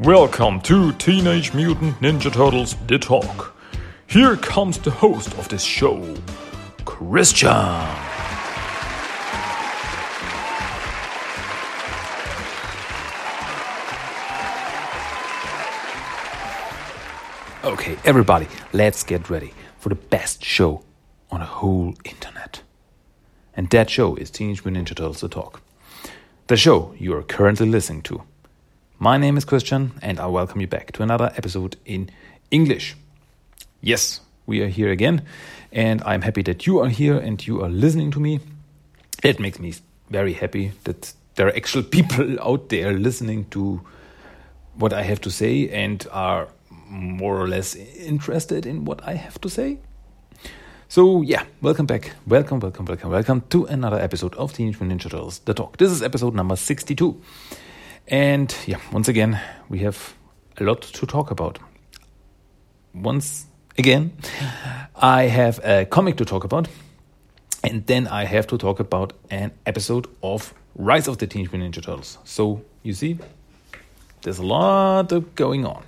Welcome to Teenage Mutant Ninja Turtles The Talk. Here comes the host of this show, Christian. Okay, everybody, let's get ready for the best show on the whole internet. And that show is Teenage Mutant Ninja Turtles The Talk. The show you are currently listening to. My name is Christian, and I welcome you back to another episode in English. Yes, we are here again, and I'm happy that you are here and you are listening to me. It makes me very happy that there are actual people out there listening to what I have to say and are more or less interested in what I have to say. So yeah, welcome back, welcome, welcome, welcome, welcome to another episode of Teenage Mutant Ninja Turtles: The Talk. This is episode number sixty-two. And yeah, once again, we have a lot to talk about. Once again, I have a comic to talk about, and then I have to talk about an episode of Rise of the Teenage Mutant Ninja Turtles. So you see, there's a lot going on.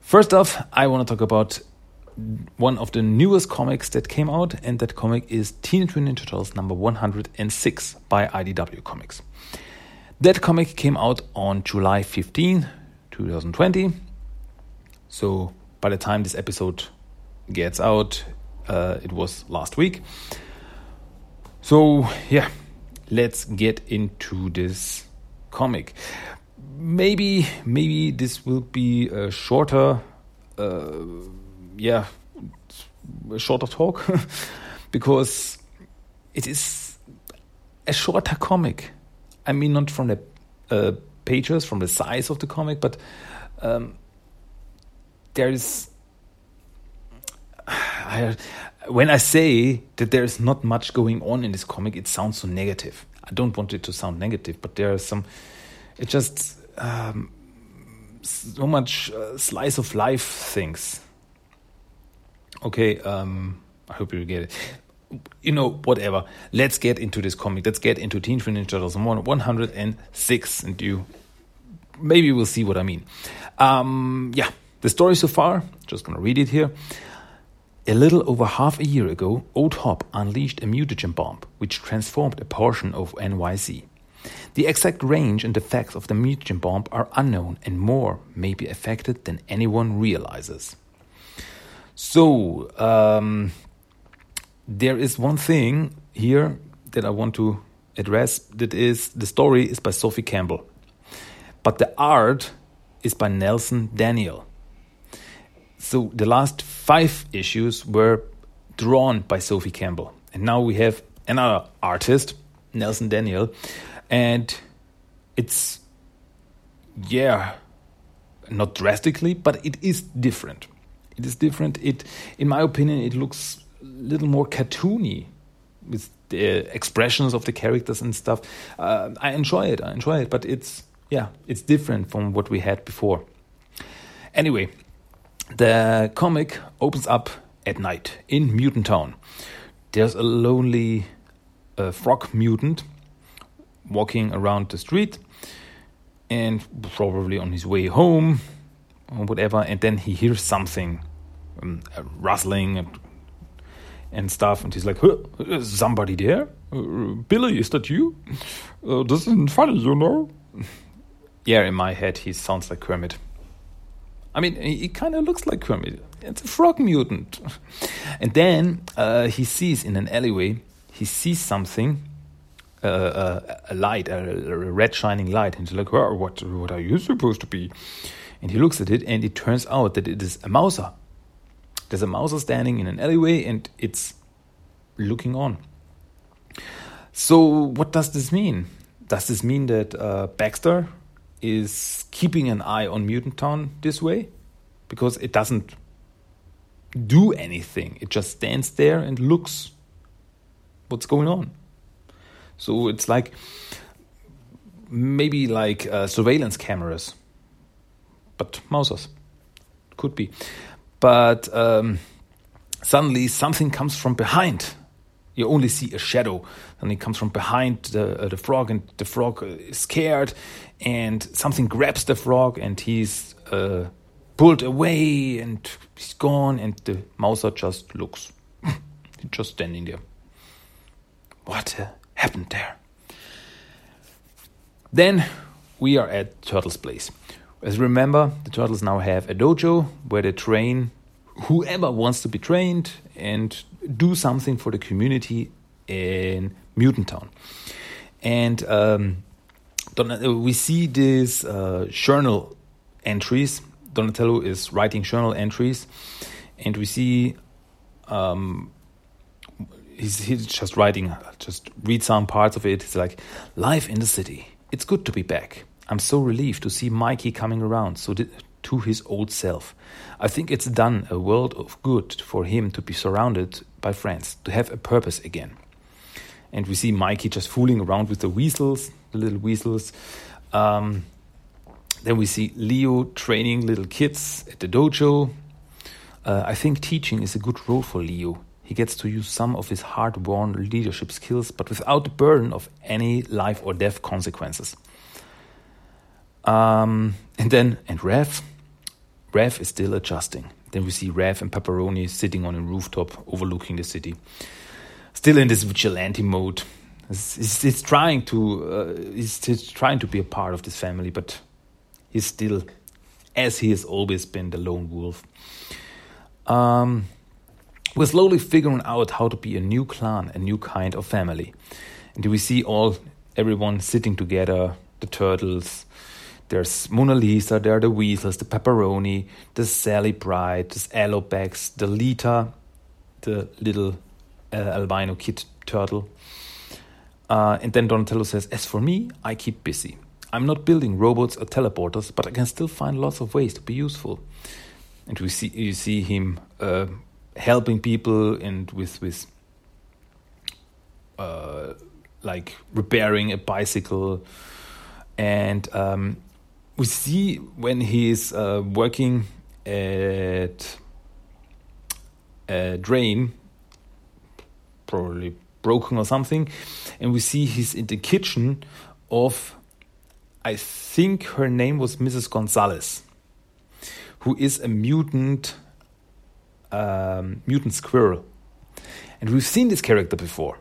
First off, I want to talk about one of the newest comics that came out, and that comic is Teenage Mutant Ninja Turtles number 106 by IDW Comics. That comic came out on July 15, 2020. So by the time this episode gets out, uh, it was last week. So yeah, let's get into this comic. Maybe maybe this will be a shorter, uh, yeah, a shorter talk because it is a shorter comic I mean, not from the uh, pages, from the size of the comic, but um, there is. I, when I say that there is not much going on in this comic, it sounds so negative. I don't want it to sound negative, but there are some. It just um, so much uh, slice of life things. Okay, um, I hope you get it you know, whatever. Let's get into this comic. Let's get into Teenage Mutant Ninja Turtles 106, and you maybe we'll see what I mean. Um, yeah, the story so far, just gonna read it here. A little over half a year ago, Old Hob unleashed a mutagen bomb which transformed a portion of NYC. The exact range and effects of the mutagen bomb are unknown, and more may be affected than anyone realizes. So, um, there is one thing here that I want to address that is the story is by Sophie Campbell, but the art is by Nelson Daniel. So the last five issues were drawn by Sophie Campbell, and now we have another artist, Nelson Daniel, and it's yeah, not drastically, but it is different. It is different. It, in my opinion, it looks little more cartoony with the expressions of the characters and stuff. Uh, I enjoy it. I enjoy it, but it's yeah, it's different from what we had before. Anyway, the comic opens up at night in Mutant Town. There's a lonely uh, frog mutant walking around the street and probably on his way home or whatever, and then he hears something um, rustling, and stuff. And he's like, huh, is somebody there? Uh, Billy, is that you? Uh, this isn't funny, you know? yeah, in my head, he sounds like Kermit. I mean, he, kind of looks like Kermit. It's a frog mutant. And then uh, he sees in an alleyway, he sees something, uh, uh a light, a, a, red shining light. And he's like, oh, what, what are you supposed to be? And he looks at it, and it turns out that it is a Mouser. There's a mouse standing in an alleyway and it's looking on. So, what does this mean? Does this mean that uh, Baxter is keeping an eye on Mutant Town this way? Because it doesn't do anything, it just stands there and looks what's going on. So, it's like maybe like uh, surveillance cameras, but mousers. Could be but um, suddenly something comes from behind you only see a shadow. And he comes from behind the, uh, the frog, and the frog is scared, and something grabs the frog, and he's uh, pulled away, and he's gone, and the Mouser just looks. he's just standing there. What uh, happened there? Then we are at Turtle's place. As remember, the turtles now have a dojo where they train whoever wants to be trained and do something for the community in Mutant Town. And um, we see these uh, journal entries. Donatello is writing journal entries, and we see um, he's, he's just writing, just read some parts of it. It's like, Life in the city. It's good to be back. I'm so relieved to see Mikey coming around so to his old self. I think it's done a world of good for him to be surrounded by friends, to have a purpose again. And we see Mikey just fooling around with the weasels, the little weasels. Um, then we see Leo training little kids at the dojo. Uh, I think teaching is a good role for Leo. He gets to use some of his hard won leadership skills, but without the burden of any life or death consequences. Um, and then, and Rev, Rev is still adjusting. Then we see Rev and Pepperoni sitting on a rooftop overlooking the city. Still in this vigilante mode. He's, he's trying to uh, he's trying to be a part of this family, but he's still, as he has always been, the lone wolf. Um, we're slowly figuring out how to be a new clan, a new kind of family. And we see all everyone sitting together, the turtles, there's Mona Lisa, there are the Weasels, the Pepperoni, the Sally Pride, the Alopex, the Lita, the little uh, albino kid turtle. Uh, and then Donatello says, As for me, I keep busy. I'm not building robots or teleporters, but I can still find lots of ways to be useful. And we see you see him uh, helping people and with with uh, like repairing a bicycle and um, we see when he's uh, working at a drain, probably broken or something, and we see he's in the kitchen of, I think her name was Mrs. Gonzalez, who is a mutant, um, mutant squirrel, and we've seen this character before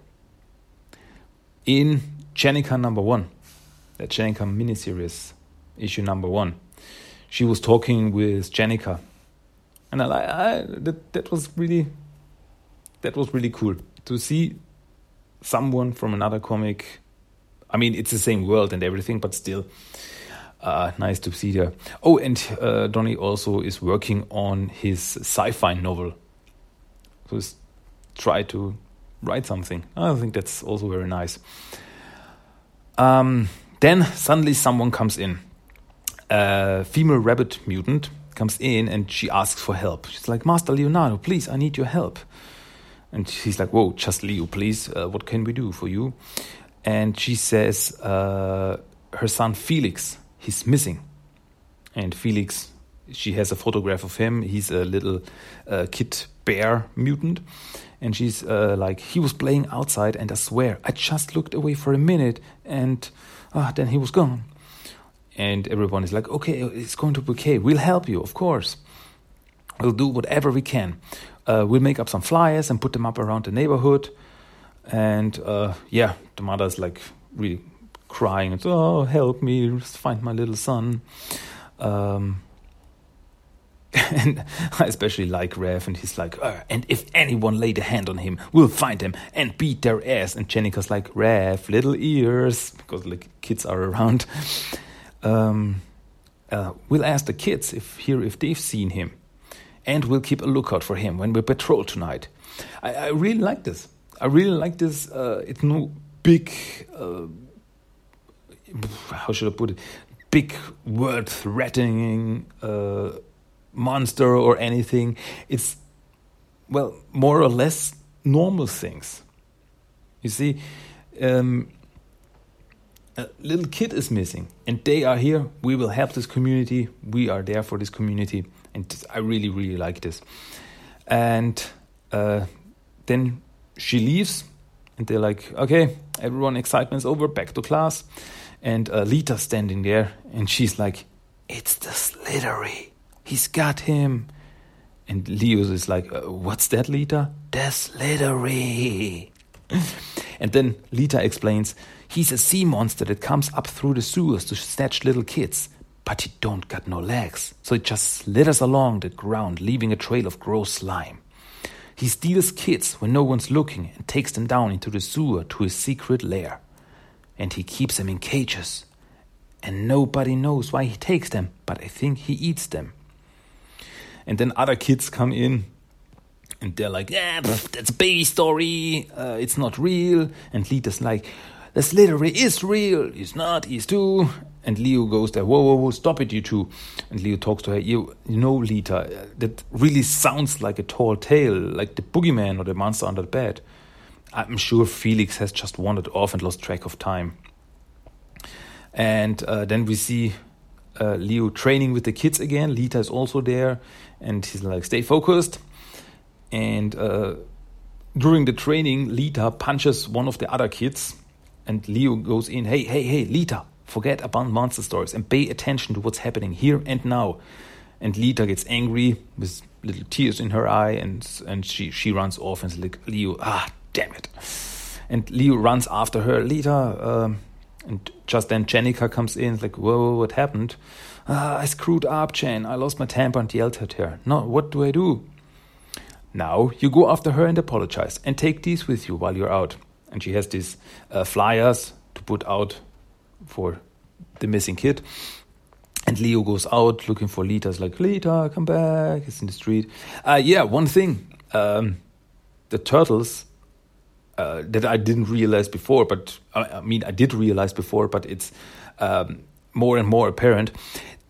in Jennika number one, the Jennika miniseries issue number one. She was talking with Jennika, and I, I that that was really that was really cool to see someone from another comic. I mean, it's the same world and everything, but still. Uh, nice to see there. Oh, and uh, Donny also is working on his sci-fi novel. So try to write something. I think that's also very nice. Um, then suddenly someone comes in a female rabbit mutant comes in and she asks for help. She's like, Master Leonardo, please, I need your help. And he's like, Whoa, just Leo, please. Uh, what can we do for you? And she says, uh, Her son Felix, he's missing. And Felix, she has a photograph of him. He's a little uh, kid bear mutant. And she's uh, like, He was playing outside, and I swear, I just looked away for a minute, and uh, then he was gone and everyone is like, okay, it's going to be okay. We'll help you, of course. We'll do whatever we can. Uh, we'll make up some flyers and put them up around the neighborhood. And uh, yeah, the mother's like really crying and oh, help me, find my little son. Um, and I especially like Rev, and he's like, uh, and if anyone laid a hand on him, we'll find him and beat their ass. And Jennika's like, Rev, little ears, because like kids are around um, uh, we'll ask the kids if here if they've seen him, and we'll keep a lookout for him when we patrol tonight. I, I really like this. I really like this. Uh, it's no big. Uh, how should I put it? Big word threatening uh, monster or anything. It's well more or less normal things. You see. Um, a little kid is missing and they are here we will help this community we are there for this community and i really really like this and uh, then she leaves And they're like, okay, everyone, excitement's over, back to class. And uh, Lita's standing there, and she's like, it's the Slithery. He's got him. And Leo is like, uh, what's that, Lita? The Slithery. and then Lita explains, he's a sea monster that comes up through the sewers to snatch little kids. But he don't got no legs, so it just slithers along the ground, leaving a trail of gross slime. He steals kids when no one's looking and takes them down into the sewer to his secret lair. And he keeps them in cages. And nobody knows why he takes them, but I think he eats them. And then other kids come in and they're like, yeah, that's a baby story. Uh, it's not real. And Lita's like, the Slithery is real. He's not, he's too. And Leo goes there, whoa, whoa, whoa, stop it, you two. And Leo talks to her, you, you know, Lita, that really sounds like a tall tale, like the boogeyman or the monster under the bed. I'm sure Felix has just wandered off and lost track of time. And uh, then we see uh, Leo training with the kids again. Lita is also there, and he's like, stay focused. And uh, during the training, Lita punches one of the other kids, and Leo goes in, hey, hey, hey, Lita, Forget about monster stories and pay attention to what's happening here and now. And Lita gets angry with little tears in her eye, and and she she runs off and like Leo, ah, damn it. And Leo runs after her, Lita. Um, and just then Jennika comes in, like, whoa, what happened? Ah, I screwed up, Jen. I lost my temper and yelled at her. No, what do I do? Now you go after her and apologize, and take these with you while you're out. And she has these uh, flyers to put out for the missing kid. And Leo goes out looking for Lita. It's like, Lita, come back. It's in the street. Uh, yeah, one thing. Um, the turtles uh, that I didn't realize before, but I mean, I did realize before, but it's um, more and more apparent.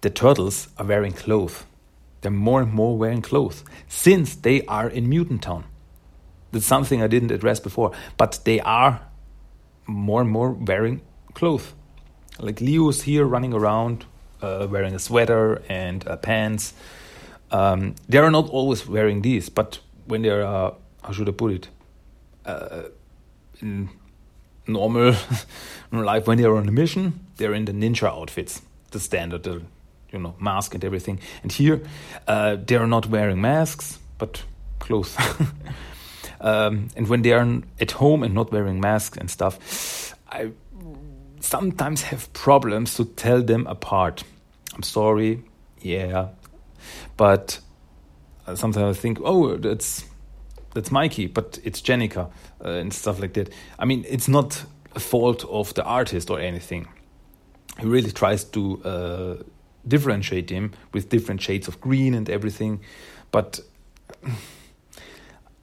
The turtles are wearing clothes. They're more and more wearing clothes since they are in Mutant Town. That's something I didn't address before, but they are more and more wearing clothes. Like Leo's here running around uh, wearing a sweater and uh, pants. Um, they are not always wearing these, but when they are, uh, how should I put it, uh, in normal life, when they are on a mission, they're in the ninja outfits, the standard, the you know mask and everything. And here, uh, they are not wearing masks, but clothes. um, and when they are at home and not wearing masks and stuff, I sometimes have problems to tell them apart. I'm sorry, yeah, but sometimes I think, oh, that's that's Mikey, but it's Jennika uh, and stuff like that. I mean, it's not a fault of the artist or anything. He really tries to uh, differentiate him with different shades of green and everything, but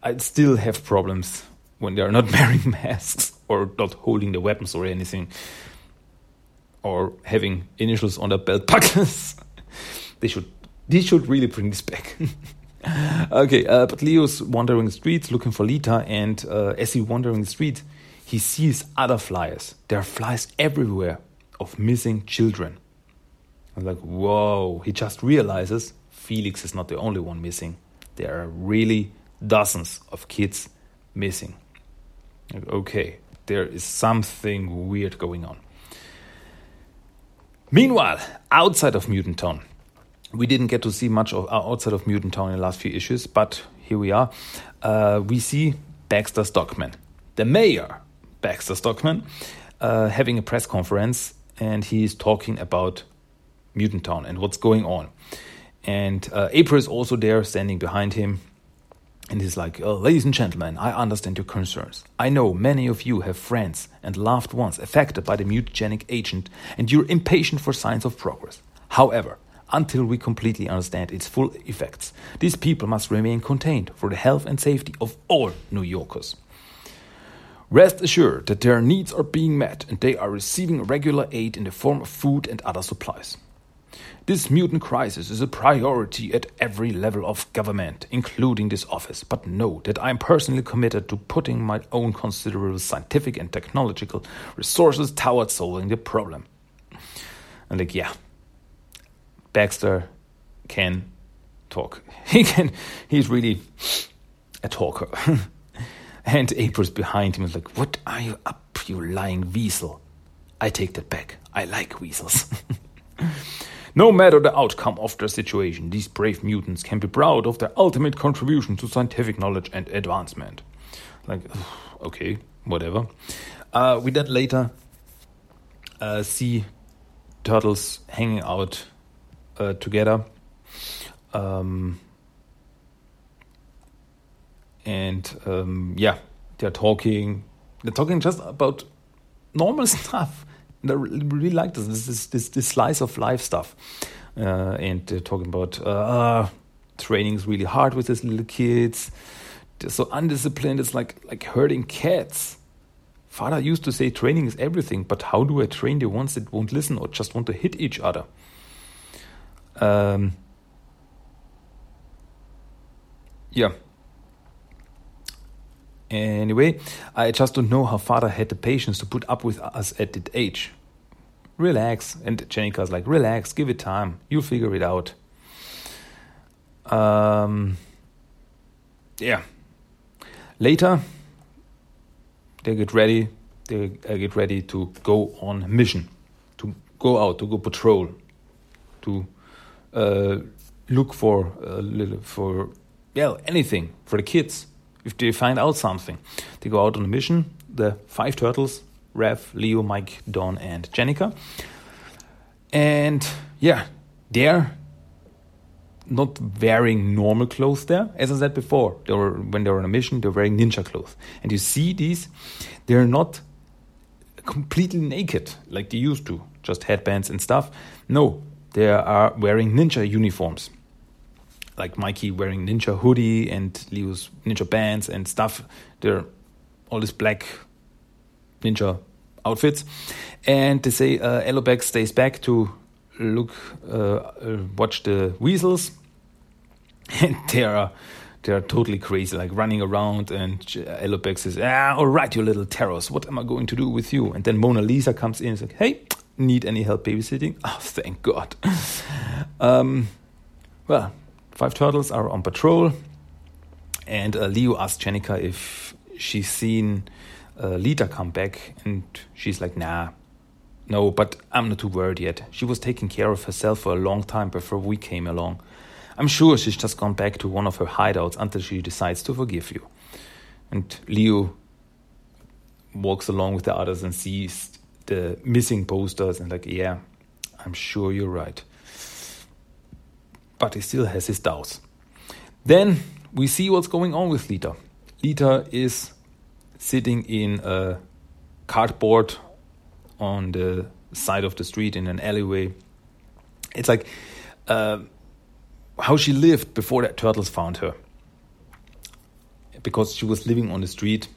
I still have problems when they are not wearing masks or not holding the weapons or anything or having initials on their belt buckles. they should they should really bring this back. okay, uh, but Leo's wandering the streets looking for Lita, and uh, as he wandering the streets, he sees other flyers. There are flies everywhere of missing children. I'm like, whoa! He just realizes Felix is not the only one missing. There are really dozens of kids missing. Like, okay, there is something weird going on. Meanwhile, outside of Mutant Town, we didn't get to see much of uh, outside of Mutant Town in the last few issues, but here we are. Uh, we see Baxter Stockman, the mayor, Baxter Stockman, uh, having a press conference, and he's talking about Mutant Town and what's going on. And uh, April is also there, standing behind him, and he's like, oh, Ladies and gentlemen, I understand your concerns. I know many of you have friends and loved ones affected by the mutagenic agent, and you're impatient for signs of progress. However, until we completely understand its full effects, these people must remain contained for the health and safety of all New Yorkers. Rest assured that their needs are being met and they are receiving regular aid in the form of food and other supplies. This mutant crisis is a priority at every level of government, including this office. But know that I am personally committed to putting my own considerable scientific and technological resources towards solving the problem. And like, yeah, Baxter can talk. He can. He's really a talker. And April's behind him is like, What are you up, you lying weasel? I take that back. I like weasels. no matter the outcome of the situation, these brave mutants can be proud of their ultimate contribution to scientific knowledge and advancement. Like, okay, whatever. Uh, we then later uh, see turtles hanging out uh, together. Um, and um, yeah, they're talking. They're talking just about normal stuff. I really like this. This is this, this slice of life stuff. Uh, and talking about uh, training is really hard with these little kids. They're so undisciplined. It's like like herding cats. Father used to say training is everything, but how do I train the ones that won't listen or just want to hit each other? Um, yeah. Anyway, I just don't know how father had the patience to put up with us at that age. Relax. And Jennika's like, relax, give it time. You'll figure it out. Um, yeah. Later, they get ready. They get ready to go on mission, to go out, to go patrol, to uh, look for uh, little for yeah anything for the kids. If they find out something, they go out on a mission. The five turtles: Rev, Leo, Mike, Don, and Jennika. And yeah, they're not wearing normal clothes there. As I said before, they were when they were on a mission, they're wearing ninja clothes. And you see these, they're not completely naked like they used to, just headbands and stuff. No, they are wearing ninja uniforms. Like Mikey wearing ninja hoodie and Leo's ninja bands and stuff. They're all this black ninja outfits. And they say uh, stays back to look, uh, uh, watch the weasels, and they are they are totally crazy, like running around. And Alopex says, "Ah, all right, you little terrors, what am I going to do with you?" And then Mona Lisa comes in and says, "Hey, need any help babysitting?" Oh, thank God. um, well, five turtles are on patrol, and uh, Leo asks Jennika if she's seen uh, Lita come back, and she's like, "Nah." No, but I'm not too worried yet. She was taking care of herself for a long time before we came along. I'm sure she's just gone back to one of her hideouts until she decides to forgive you. And Leo walks along with the others and sees the missing posters and like, yeah, I'm sure you're right. But he still has his doubts. Then we see what's going on with Lita. Lita is sitting in a cardboard on the side of the street in an alleyway. It's like uh, how she lived before the turtles found her. Because she was living on the street,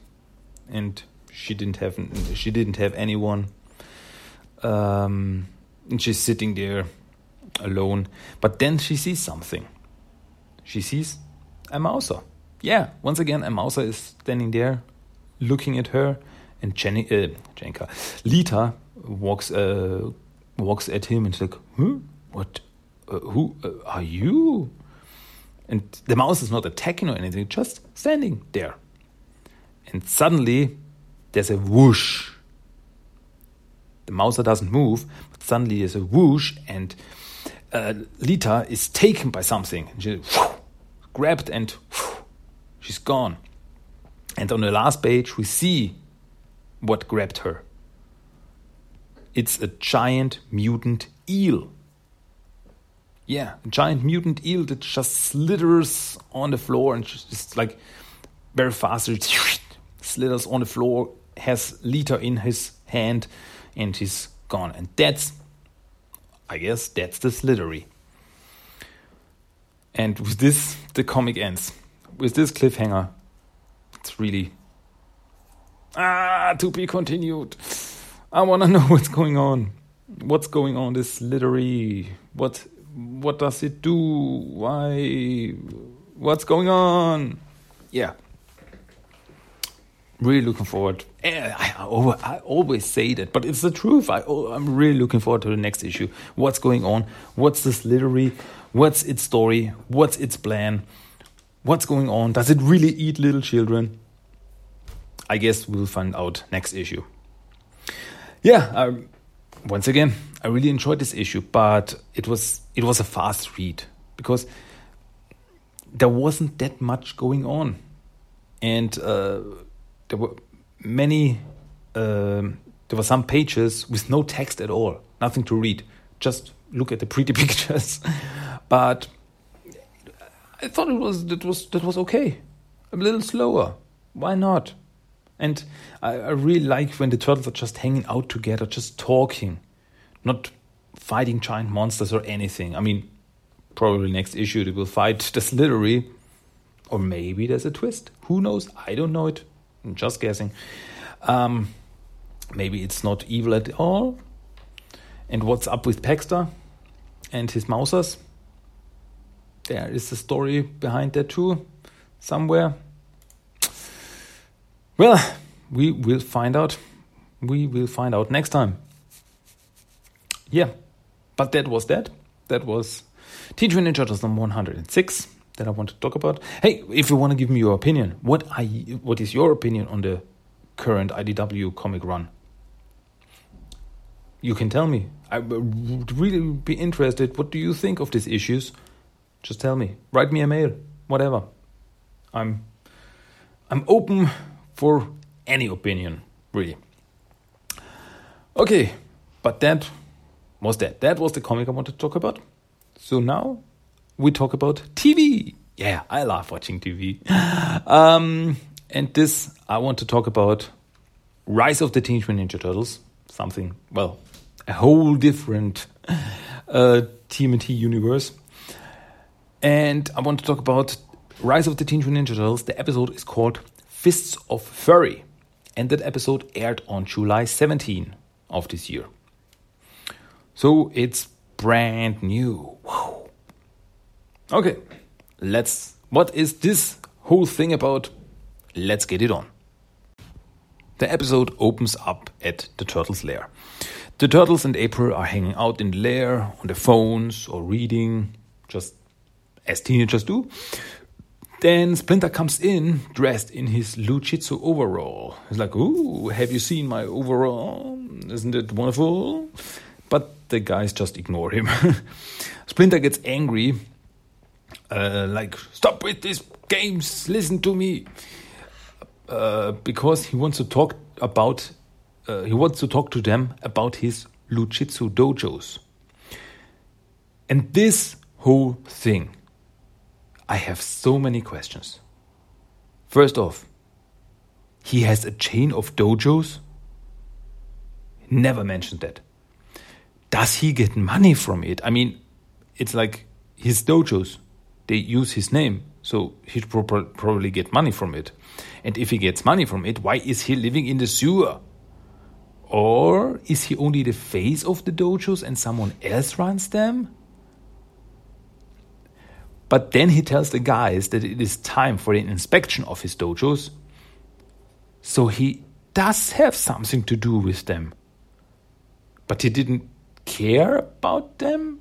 and she didn't have she didn't have anyone. Um, and she's sitting there alone. But then she sees something. She sees a Mouser. Yeah, once again, a Mouser is standing there, looking at her, and Jenny, uh, Jenka, Lita walks uh, walks at him and she's like, huh? What? Uh, who uh, are you? And the mouse is not attacking or anything, just standing there. And suddenly, there's a whoosh. The doesn't move, but suddenly there's a whoosh, and uh, Lita is taken by something. She whoosh, grabbed and she's gone. And on the last page, we see what grabbed her. It's a giant mutant eel. Yeah, a giant mutant eel that just slithers on the floor and just like very fast slithers on the floor, has Lita in his hand, and he's gone. And that's, I guess, that's the slithery. And with this, the comic ends. With this cliffhanger, it's really Ah, to be continued. I want to know what's going on. What's going on? This literary. What? What does it do? Why? What's going on? Yeah. Really looking forward. Eh, I, I, I always say that, but it's the truth. I, I'm really looking forward to the next issue. What's going on? What's this Slithery? What's its story? What's its plan? What's going on? Does it really eat little children? I guess we'll find out next issue. Yeah, um, once again, I really enjoyed this issue, but it was it was a fast read because there wasn't that much going on, and uh, there were many. Um, there were some pages with no text at all, nothing to read. Just look at the pretty pictures. but I thought it was that was that was okay. A little slower. Why not? And I, I really like when the turtles are just hanging out together, just talking, not fighting giant monsters or anything. I mean, probably next issue they will fight the Slithery, or maybe there's a twist. Who knows? I don't know it. Just guessing. Um, maybe it's not evil at all. And what's up with Baxter and his Mousers? There is a story behind that too, somewhere. Well, we will find out. We will find out next time. Yeah, but that was that. That was Teenage Mutant Ninja Turtles number 106 that I want to talk about. Hey, if you want to give me your opinion, what you, what is your opinion on the current IDW comic run? You can tell me. I would really be interested. What do you think of these issues? Just tell me. Write me a mail. Whatever. I'm I'm open for any opinion, really. Okay, but that was that. That was the comic I wanted to talk about. So now we talk about TV. Yeah, I love watching TV. um, and this, I want to talk about Rise of the Teenage Mutant Ninja Turtles. Something, well, a whole different uh, TMNT universe. And I want to talk about Rise of the Teenage Mutant Ninja Turtles. The episode is called Fists of Fury. And that episode aired on July 17 of this year. So it's brand new. Wow. Okay, let's. What is this whole thing about? Let's get it on. The episode opens up at the turtles' lair. The turtles and April are hanging out in the lair on their phones or reading, just as teenagers do. Then Splinter comes in dressed in his Lou Jitsu overall. He's like, Ooh, have you seen my overall? Isn't it wonderful? But the guys just ignore him. Splinter gets angry, uh, like, Stop with these games, listen to me. Uh, because he wants to talk about, uh, he wants to talk to them about his Lou Jitsu dojos. And this whole thing I have so many questions. First off, he has a chain of dojos? Never mentioned that. Does he get money from it? I mean, it's like his dojos, they use his name, so he'd pro probably get money from it. And if he gets money from it, why is he living in the sewer? Or is he only the face of the dojos and someone else runs them? But then he tells the guys that it is time for an inspection of his dojos. So he does have something to do with them. But he didn't care about them?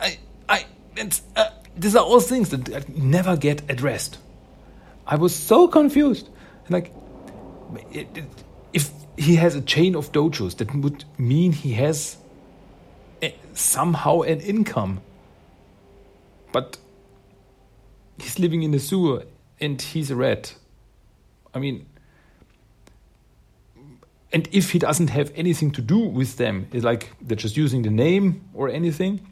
I, I, it's, uh, these are all things that never get addressed. I was so confused. Like, it, it, if he has a chain of dojos, that would mean he has somehow an income. But he's living in a sewer and he's a rat. I mean, and if he doesn't have anything to do with them, it's like they're just using the name or anything,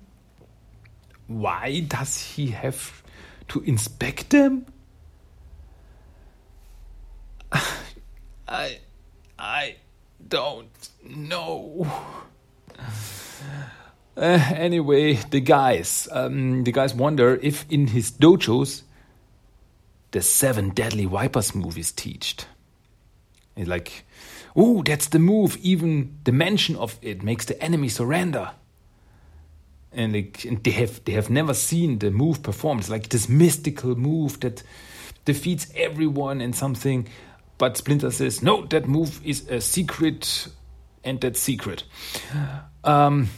why does he have to inspect them? I I don't know. Uh, anyway, the guys, um, the guys wonder if in his dojos the seven deadly vipers movies teached. It's like, oh, that's the move. Even the mention of it makes the enemy surrender. And, they, have they have never seen the move performed. It's like this mystical move that defeats everyone and something. But Splinter says, no, that move is a secret, and that's secret. Um,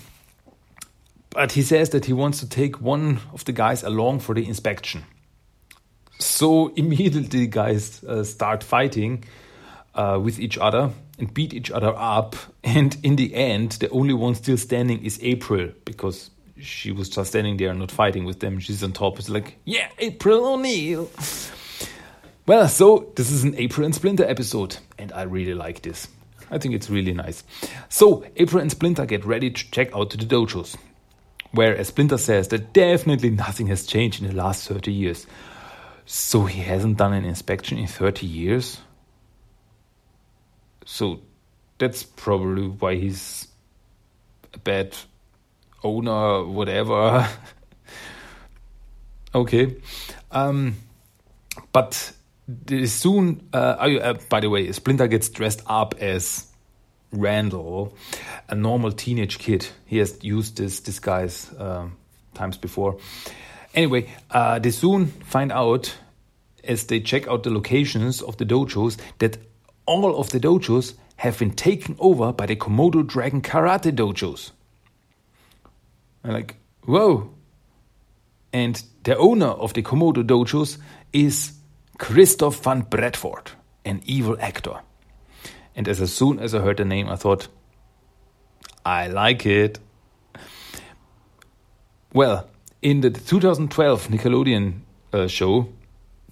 but he says that he wants to take one of the guys along for the inspection. So immediately, guys uh, start fighting uh, with each other and beat each other up. And in the end, the only one still standing is April because she was just standing there, not fighting with them. She's on top. It's like, yeah, April O'Neil. Well, so this is an April and Splinter episode, and I really like this. I think it's really nice. So, April and Splinter get ready to check out to the dojos. Whereas Splinter says that definitely nothing has changed in the last 30 years. So, he hasn't done an inspection in 30 years? So, that's probably why he's a bad owner, whatever. okay. Um, but soon, uh, uh, by the way, Splinter gets dressed up as Randall, a normal teenage kid. He has used this disguise um, times before. Anyway, uh, they soon find out as they check out the locations of the dojos that all of the dojos have been taken over by the Komodo Dragon Karate dojos. I'm like, whoa. And the owner of the Komodo dojos is Christoph van Bradford, an evil actor. And as soon as I heard the name, I thought, I like it. Well, in the 2012 Nickelodeon uh, show,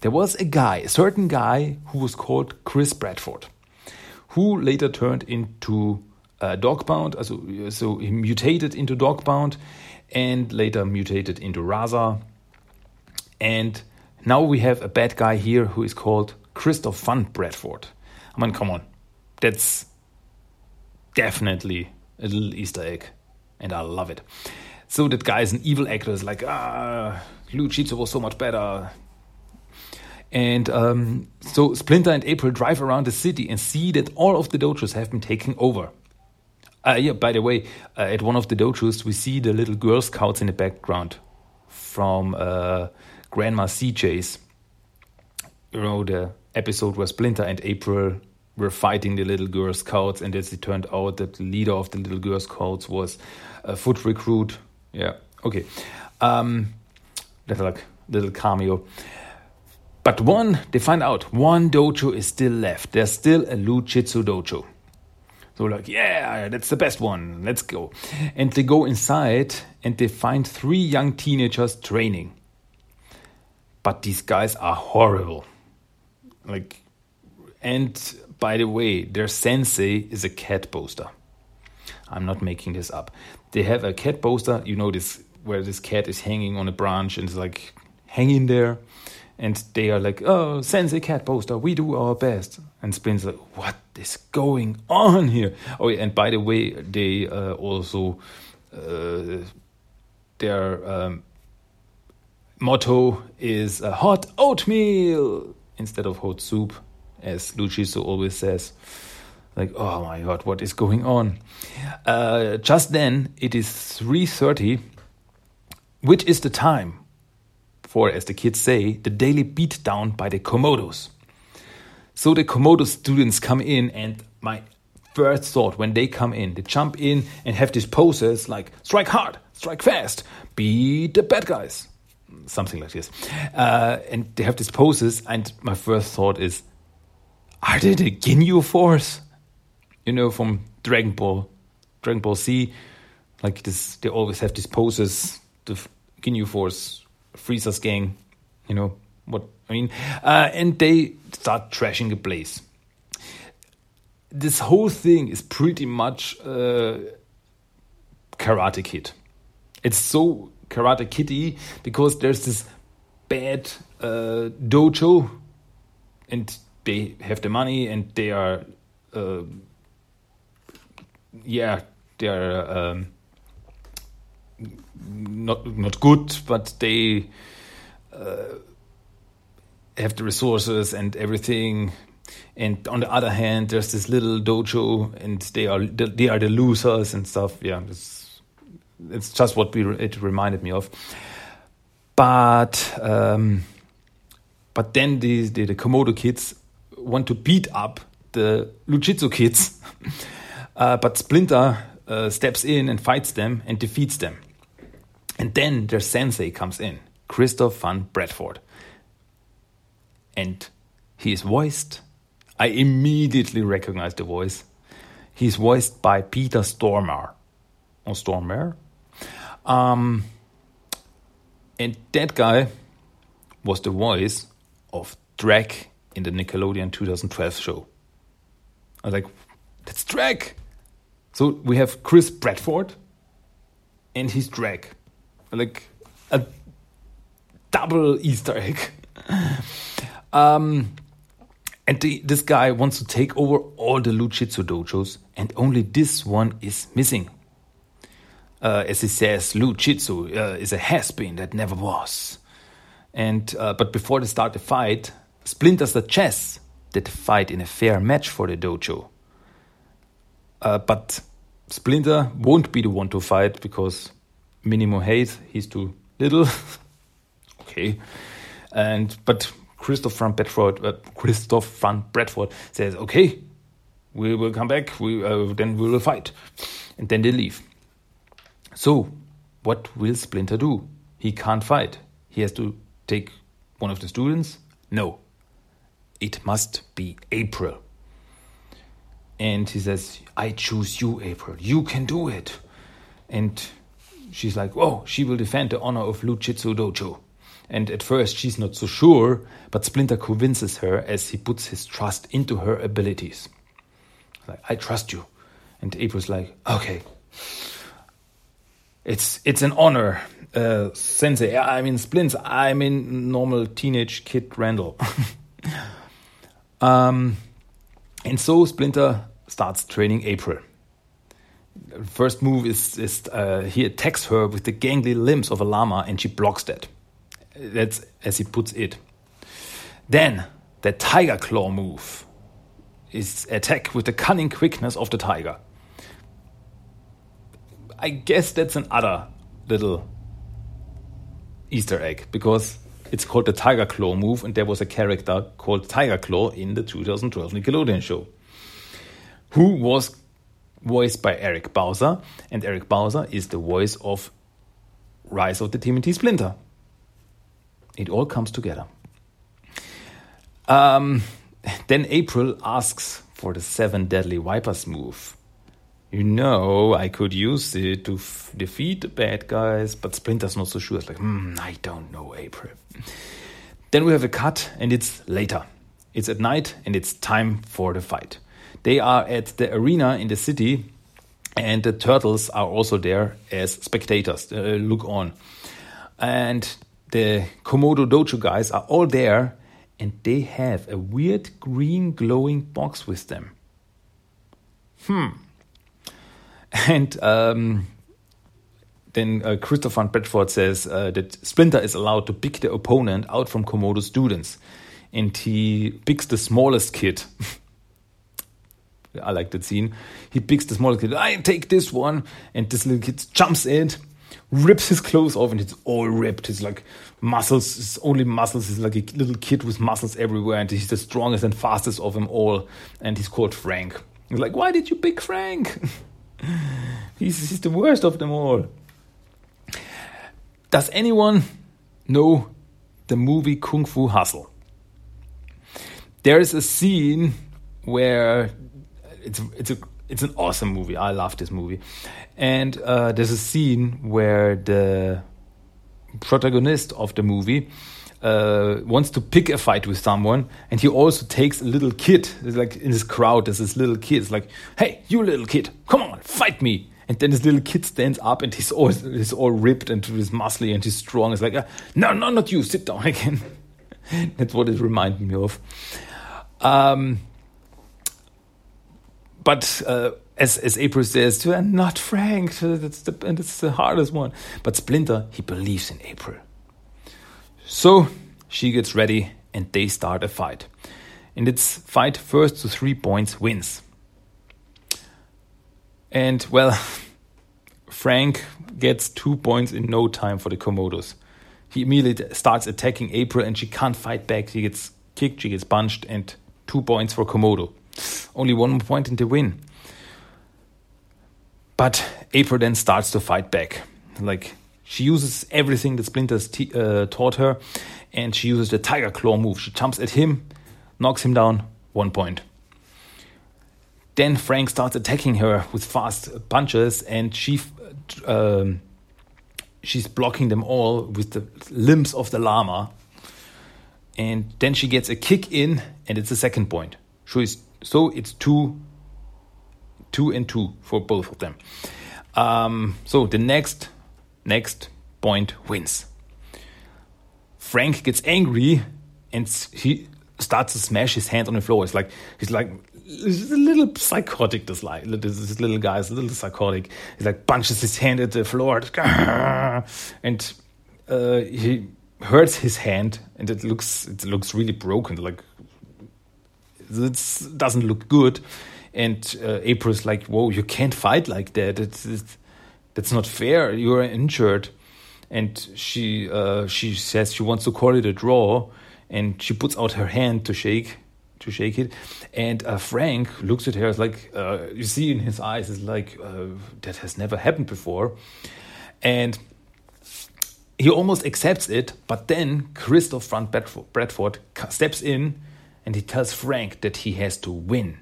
there was a guy, a certain guy who was called Chris Bradford, who later turned into uh, Dogpound, so, so he mutated into Dogpound and later mutated into Rahzar. And now we have a bad guy here who is called Christoph van Bradford. I mean, come on. That's definitely a little Easter egg. And I love it. So that guy is an evil actor. It's like, ah, Lou Jitsu was so much better. And um, so Splinter and April drive around the city and see that all of the dojos have been taken over. Uh, yeah, by the way, uh, at one of the dojos, we see the little Girl Scouts in the background from uh, Grandma CJ's. You know, the episode where Splinter and April were fighting the little Girl Scouts, and as it turned out, that the leader of the little Girl Scouts was a foot recruit. Yeah, okay. Um, that's like little cameo. But one, they find out one dojo is still left. There's still a Lou Jitsu dojo. So like, yeah, that's the best one. Let's go. And they go inside and they find three young teenagers training but these guys are horrible. Like, and by the way, their sensei is a cat poster. I'm not making this up. They have a cat poster, you know, this where this cat is hanging on a branch and it's like hanging there. And they are like, oh, sensei cat poster, we do our best. And Splin's like, what is going on here? Oh, yeah, and by the way, they uh, also, uh, their um, motto is uh, hot oatmeal instead of hot soup, as Lou Jitsu always says. Like, oh my god, what is going on? Uh, just then, it is 3.30, which is the time for, as the kids say, the daily beatdown by the Komodos. So the Komodo students come in, and my first thought when they come in, they jump in and have these poses like strike hard, strike fast, beat the bad guys something like this. Uh, and they have these poses, and my first thought is, are they the Ginyu Force? You know, from Dragon Ball, Dragon Ball Z, like this. They always have these poses. The Ginyu Force, Frieza's gang. You know what I mean? Uh, and they start trashing the place. This whole thing is pretty much uh, Karate Kid. It's so Karate Kitty because there's this bad uh, dojo and they have the money and they are uh, yeah they are um, not not good but they uh, have the resources and everything and on the other hand there's this little dojo and they are they are the losers and stuff yeah it's it's just what we, it reminded me of. But um, but then the, the, the Komodo kids want to beat up the Lou Jitsu kids, uh, but Splinter uh, steps in and fights them and defeats them. And then their sensei comes in, Christoph van Bradford. And he is voiced. I immediately recognize the voice. He's voiced by Peter Stormare. Or Stormare. Um, and that guy was the voice of Dregg in the Nickelodeon 2012 show. I was like, that's Dregg. So we have Chris Bradford and he's Dregg. Like a double Easter egg. um, and the, this guy wants to take over all the Lou Jitsu dojos, and only this one is missing. Uh, as he says, Lou Jitsu uh, is a has-been that never was. And uh, but before they start the fight, Splinter suggests that fight in a fair match for the dojo. Uh, but Splinter won't be the one to fight because Minimo hates he's too little. okay, and but Christoph van Bradford, uh, Christoph van Bradford says, "Okay, we will come back. We uh, then we will fight," and then they leave. So, what will Splinter do? He can't fight. He has to take one of the students. No, it must be April. And he says, I choose you, April. You can do it. And she's like, Oh, she will defend the honor of Lou Jitsu Dojo. And at first, she's not so sure, but Splinter convinces her as he puts his trust into her abilities. Like, I trust you. And April's like, Okay. It's, it's an honor, uh, Sensei. I mean, Splints. I mean, normal teenage kid Randall. um, and so Splinter starts training April. First move is, is uh, he attacks her with the gangly limbs of a llama and she blocks that. That's as he puts it. Then the tiger claw move is attack with the cunning quickness of the tiger. I guess that's another little Easter egg because it's called the Tiger Claw move, and there was a character called Tiger Claw in the 2012 Nickelodeon show, who was voiced by Eric Bauza, and Eric Bauza is the voice of Rise of the TMNT Splinter. It all comes together. Um, then April asks for the Seven Deadly Vipers move. You know, I could use it to defeat the bad guys, but Splinter's not so sure. It's like, hmm, I don't know, April. Then we have a cut, and it's later. It's at night, and it's time for the fight. They are at the arena in the city, and the turtles are also there as spectators. Uh, look on. And the Komodo Dojo guys are all there, and they have a weird green glowing box with them. Hmm. And um, then uh, Christopher Bradford says uh, that Splinter is allowed to pick the opponent out from Komodo students. And he picks the smallest kid. I like that scene. He picks the smallest kid. I take this one. And this little kid jumps in, rips his clothes off, and it's all ripped. It's like muscles, it's only muscles. He's like a little kid with muscles everywhere. And he's the strongest and fastest of them all. And he's called Frank. He's like, Why did you pick Frank? he's, he's the worst of them all. Does anyone know the movie Kung Fu Hustle? There is a scene where it's it's a it's an awesome movie. I love this movie, and uh, there's a scene where the protagonist of the movie uh, wants to pick a fight with someone, and he also takes a little kid. It's like in this crowd, there's this little kid. It's like, "Hey, you little kid, come on, fight me!" And then this little kid stands up, and he's all he's all ripped and he's muscly and he's strong. It's like, "No, no, not you. Sit down again." That's what it reminded me of. Um, but uh, as as April says, and not Frank. That's the that's the hardest one. But Splinter, he believes in April. So she gets ready and they start a fight. And it's fight first to three points wins. And well, Frank gets two points in no time for the Komodos. He immediately starts attacking April and she can't fight back. She gets kicked, she gets punched, and two points for Komodo. Only one more point in the win. But April then starts to fight back. Like She uses everything that Splinter's uh, taught her, and she uses the Tiger Claw move. She jumps at him, knocks him down, one point. Then Frank starts attacking her with fast punches, and she um, she's blocking them all with the limbs of the llama. And then she gets a kick in, and it's a second point. She it's, so it's two, two and two for both of them. Um, so the next next point wins. Frank gets angry and he starts to smash his hand on the floor. It's like he's like he's a little psychotic. This like this little guy is a little psychotic. He like punches his hand at the floor and uh, he hurts his hand, and it looks it looks really broken. Like it doesn't look good. And uh, April's like, "Whoa, you can't fight like that. It's, it's that's not fair. You are injured." And she uh, she says she wants to call it a draw, and she puts out her hand to shake to shake it. And uh, Frank looks at her as like uh, you see in his eyes is like uh, that has never happened before, and he almost accepts it. But then Christoph Front Bradford steps in, and he tells Frank that he has to win.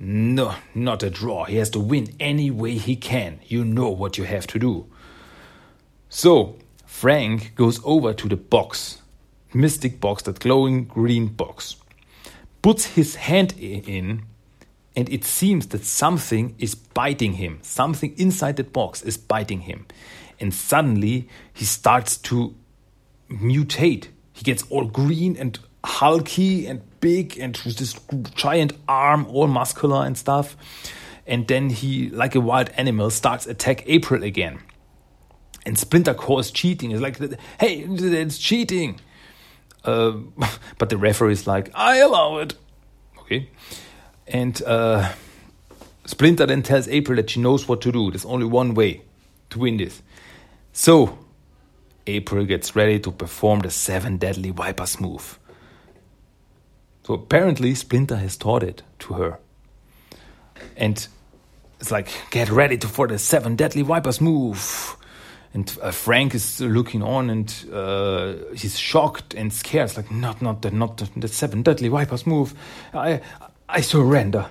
No, not a draw. He has to win any way he can. You know what you have to do. So Frank goes over to the box, mystic box, that glowing green box puts his hand in, and it seems that something is biting him. Something inside that box is biting him. And suddenly he starts to mutate. He gets all green and hulky and big and with this giant arm, all muscular and stuff. And then he, like a wild animal, starts attack April again. And Splinter calls cheating. It's like, hey, it's cheating. Uh, but the referee is like, I allow it. Okay. And uh, Splinter then tells April that she knows what to do. There's only one way to win this. So, April gets ready to perform the seven deadly vipers move. So, apparently, Splinter has taught it to her. And it's like, get ready to, for the seven deadly Vipers move. And uh, Frank is looking on and uh, he's shocked and scared. It's like, not, not the, not the, the seven deadly vipers move. I, I surrender.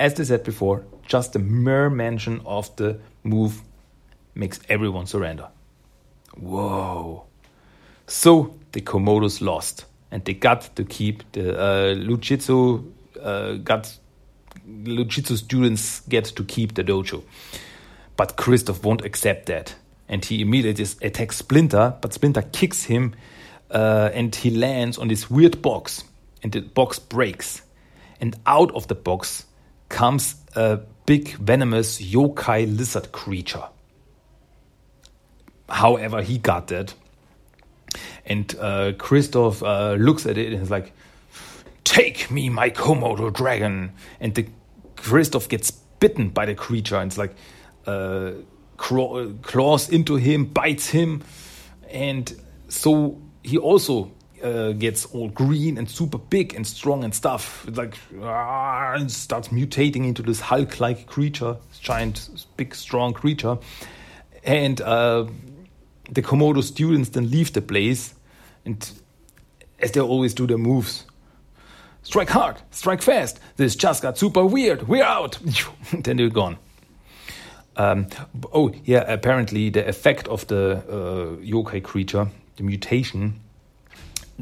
As they said before, just the mere mention of the move makes everyone surrender. Whoa. So the Komodos lost and they got to keep the uh, uh, got Lou Jitsu students get to keep the dojo. But Christoph won't accept that. And he immediately attacks Splinter, but Splinter kicks him uh, and he lands on this weird box. And the box breaks. And out of the box comes a big venomous yokai lizard creature. However, he got that. And uh, Christoph uh, looks at it and is like, Take me, my Komodo dragon. And the Christoph gets bitten by the creature. And it's like, uh, claws into him, bites him, and so he also uh, gets all green and super big and strong and stuff. Like uh, and starts mutating into this Hulk-like creature, giant, big, strong creature, and uh, the Komodo students then leave the place, and as they always do their moves. Strike hard, strike fast. This just got super weird. We're out. then they're gone. Um, oh, yeah, apparently the effect of the uh, yokai creature, the mutation,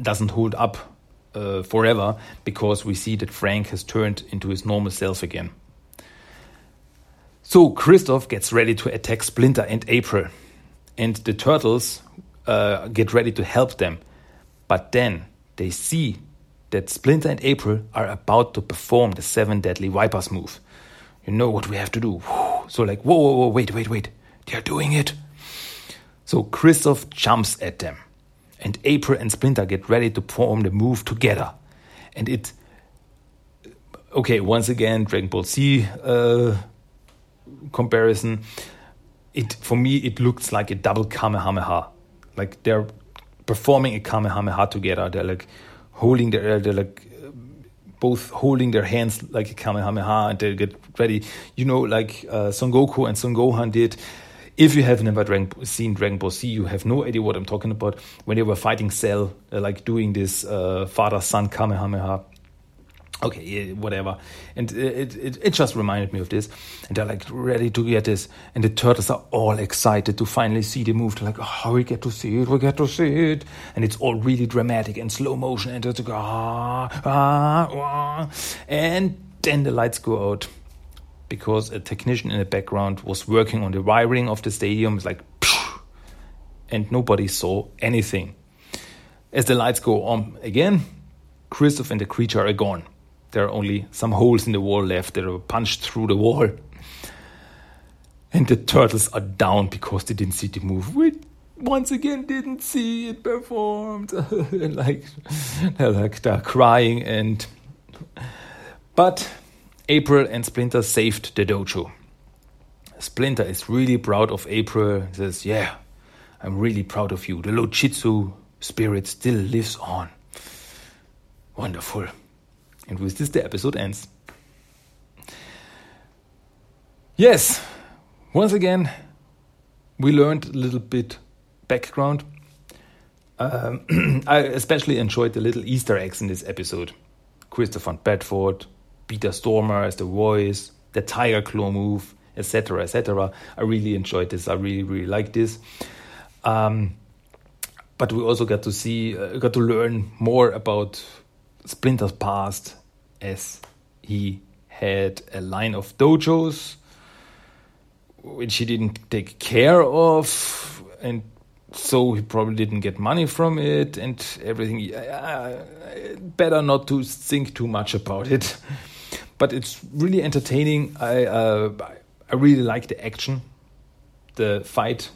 doesn't hold up uh, forever because we see that Frank has turned into his normal self again. So Christoph gets ready to attack Splinter and April, and the turtles uh, get ready to help them. But then they see that Splinter and April are about to perform the seven deadly vipers move. You know what we have to do. So like, whoa, whoa, whoa, wait, wait, wait. They're doing it. So Christoph jumps at them. And April and Splinter get ready to perform the move together. And it okay, once again, Dragon Ball Z uh, comparison. It for me it looks like a double Kamehameha. Like they're performing a Kamehameha together. They're like holding their they're like both holding their hands like a Kamehameha and they get ready. You know, like uh, Son Goku and Son Gohan did If you have never Dragon, seen Dragon Ball Z, you have no idea what I'm talking about. When they were fighting Cell, uh, like doing this uh, father son Kamehameha. Okay, whatever. And it, it, it just reminded me of this. And they're like ready to get this. And the turtles are all excited to finally see the move. They're like, oh, we get to see it, we get to see it. And it's all really dramatic and slow motion. And it's like, ah, ah, ah. And then the lights go out because a technician in the background was working on the wiring of the stadium. It's like, and nobody saw anything. As the lights go on again, Kristoff and the creature are gone. There are only some holes in the wall left that are punched through the wall. And the turtles are down because they didn't see the move. We once again didn't see it performed. and like, they're like they're crying and. But April and Splinter saved the dojo. Splinter is really proud of April. He says, Yeah, I'm really proud of you. The Lou Jitsu spirit still lives on. Wonderful. And with this, the episode ends. Yes, once again, we learned a little bit background. Um, I especially enjoyed the little Easter eggs in this episode. Christopher Bradford, Peter Stormare as the voice, the Tiger Claw move, etc., etc. I really enjoyed this. I really, really like this. Um, but we also got to see, uh, got to learn more about Splinter's past, as he had a line of dojos which he didn't take care of, and so he probably didn't get money from it, and everything. Better not to think too much about it but it's really entertaining. I uh, I really like the action, the fight,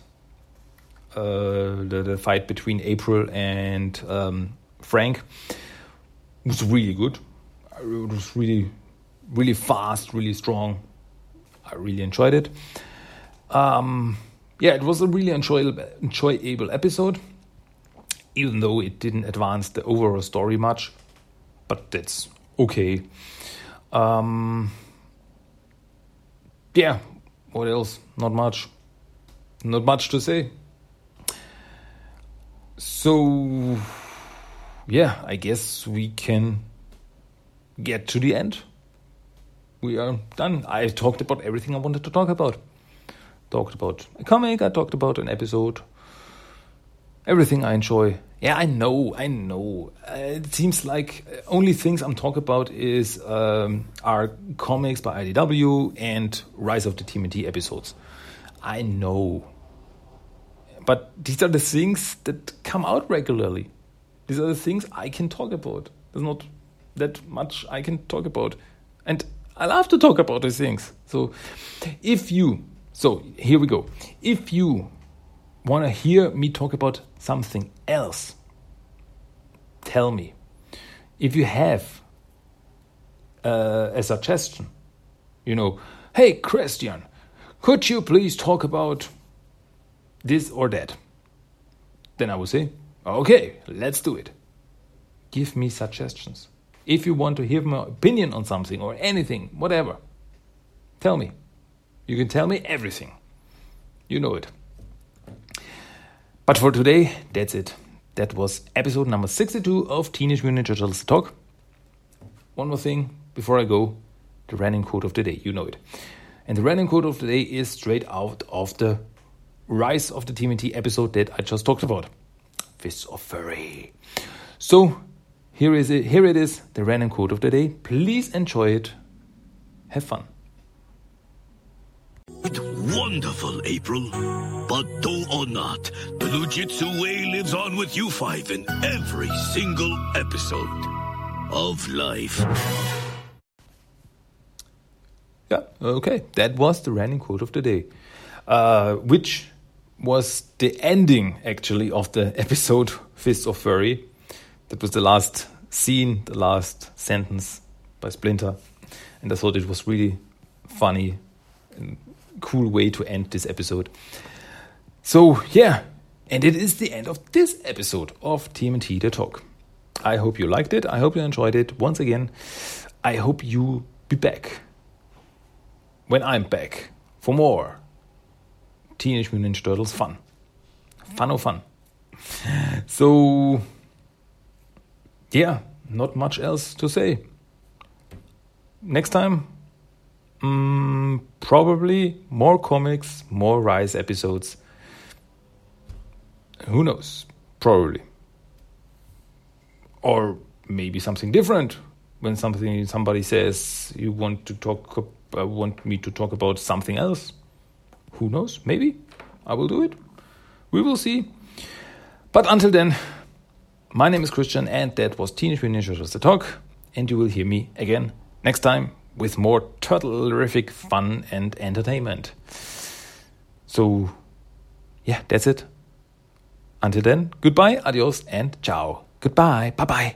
uh, the, the fight between April and um, Frank was really good. It was really, really fast, really strong. I really enjoyed it. Um, yeah, it was a really enjoyable, enjoyable episode, even though it didn't advance the overall story much. But that's okay. Um, yeah, what else? Not much. Not much to say. So, yeah, I guess we can get to the end. We are done. I talked about everything I wanted to talk about. Talked about a comic, I talked about an episode. Everything I enjoy yeah, I know, I know. Uh, it seems like only things I'm talking about is um, are comics by IDW and Rise of the TMNT episodes. I know, but these are the things that come out regularly. These are the things I can talk about. There's not that much I can talk about, and I love to talk about these things. So, if you, so here we go. If you want to hear me talk about something else, tell me. If you have uh, a suggestion, you know, hey, Christian, could you please talk about this or that? Then I will say, okay, let's do it. Give me suggestions. If you want to hear my opinion on something or anything, whatever, tell me. You can tell me everything. You know it. But for today, that's it. That was episode number 62 of Teenage Mutant Ninja Turtles Talk. One more thing before I go the running quote of the day. You know it. And the running quote of the day is straight out of the Rise of the TMNT episode that I just talked about Fists of Fury. So here is it. Here it is, the random quote of the day. Please enjoy it. Have fun. Wonderful, April. But though or not, the Lou Jitsu way lives on with you five in every single episode of life. Yeah, okay. That was the random quote of the day, uh, which was the ending, actually, of the episode Fist of Fury. That was the last scene, the last sentence by Splinter. And I thought it was really funny and cool way to end this episode. So, yeah, and it is the end of this episode of TMNT The Talk. I hope you liked it. I hope you enjoyed it. Once again, I hope you be back when I'm back for more Teenage Mutant Ninja Turtles fun. Fun oh fun. So, yeah, not much else to say. Next time, um, probably more comics, more Rise episodes. Who knows? Probably. Or maybe something different. When something somebody says you want to talk, want me to talk about something else. Who knows? Maybe I will do it. We will see. But until then, my name is Christian, and that was Teenage Mutant Ninja The Talk. And you will hear me again next time with more turtle-terrific fun and entertainment. So, yeah, that's it. Until then, goodbye, adios, and ciao. Goodbye, bye bye.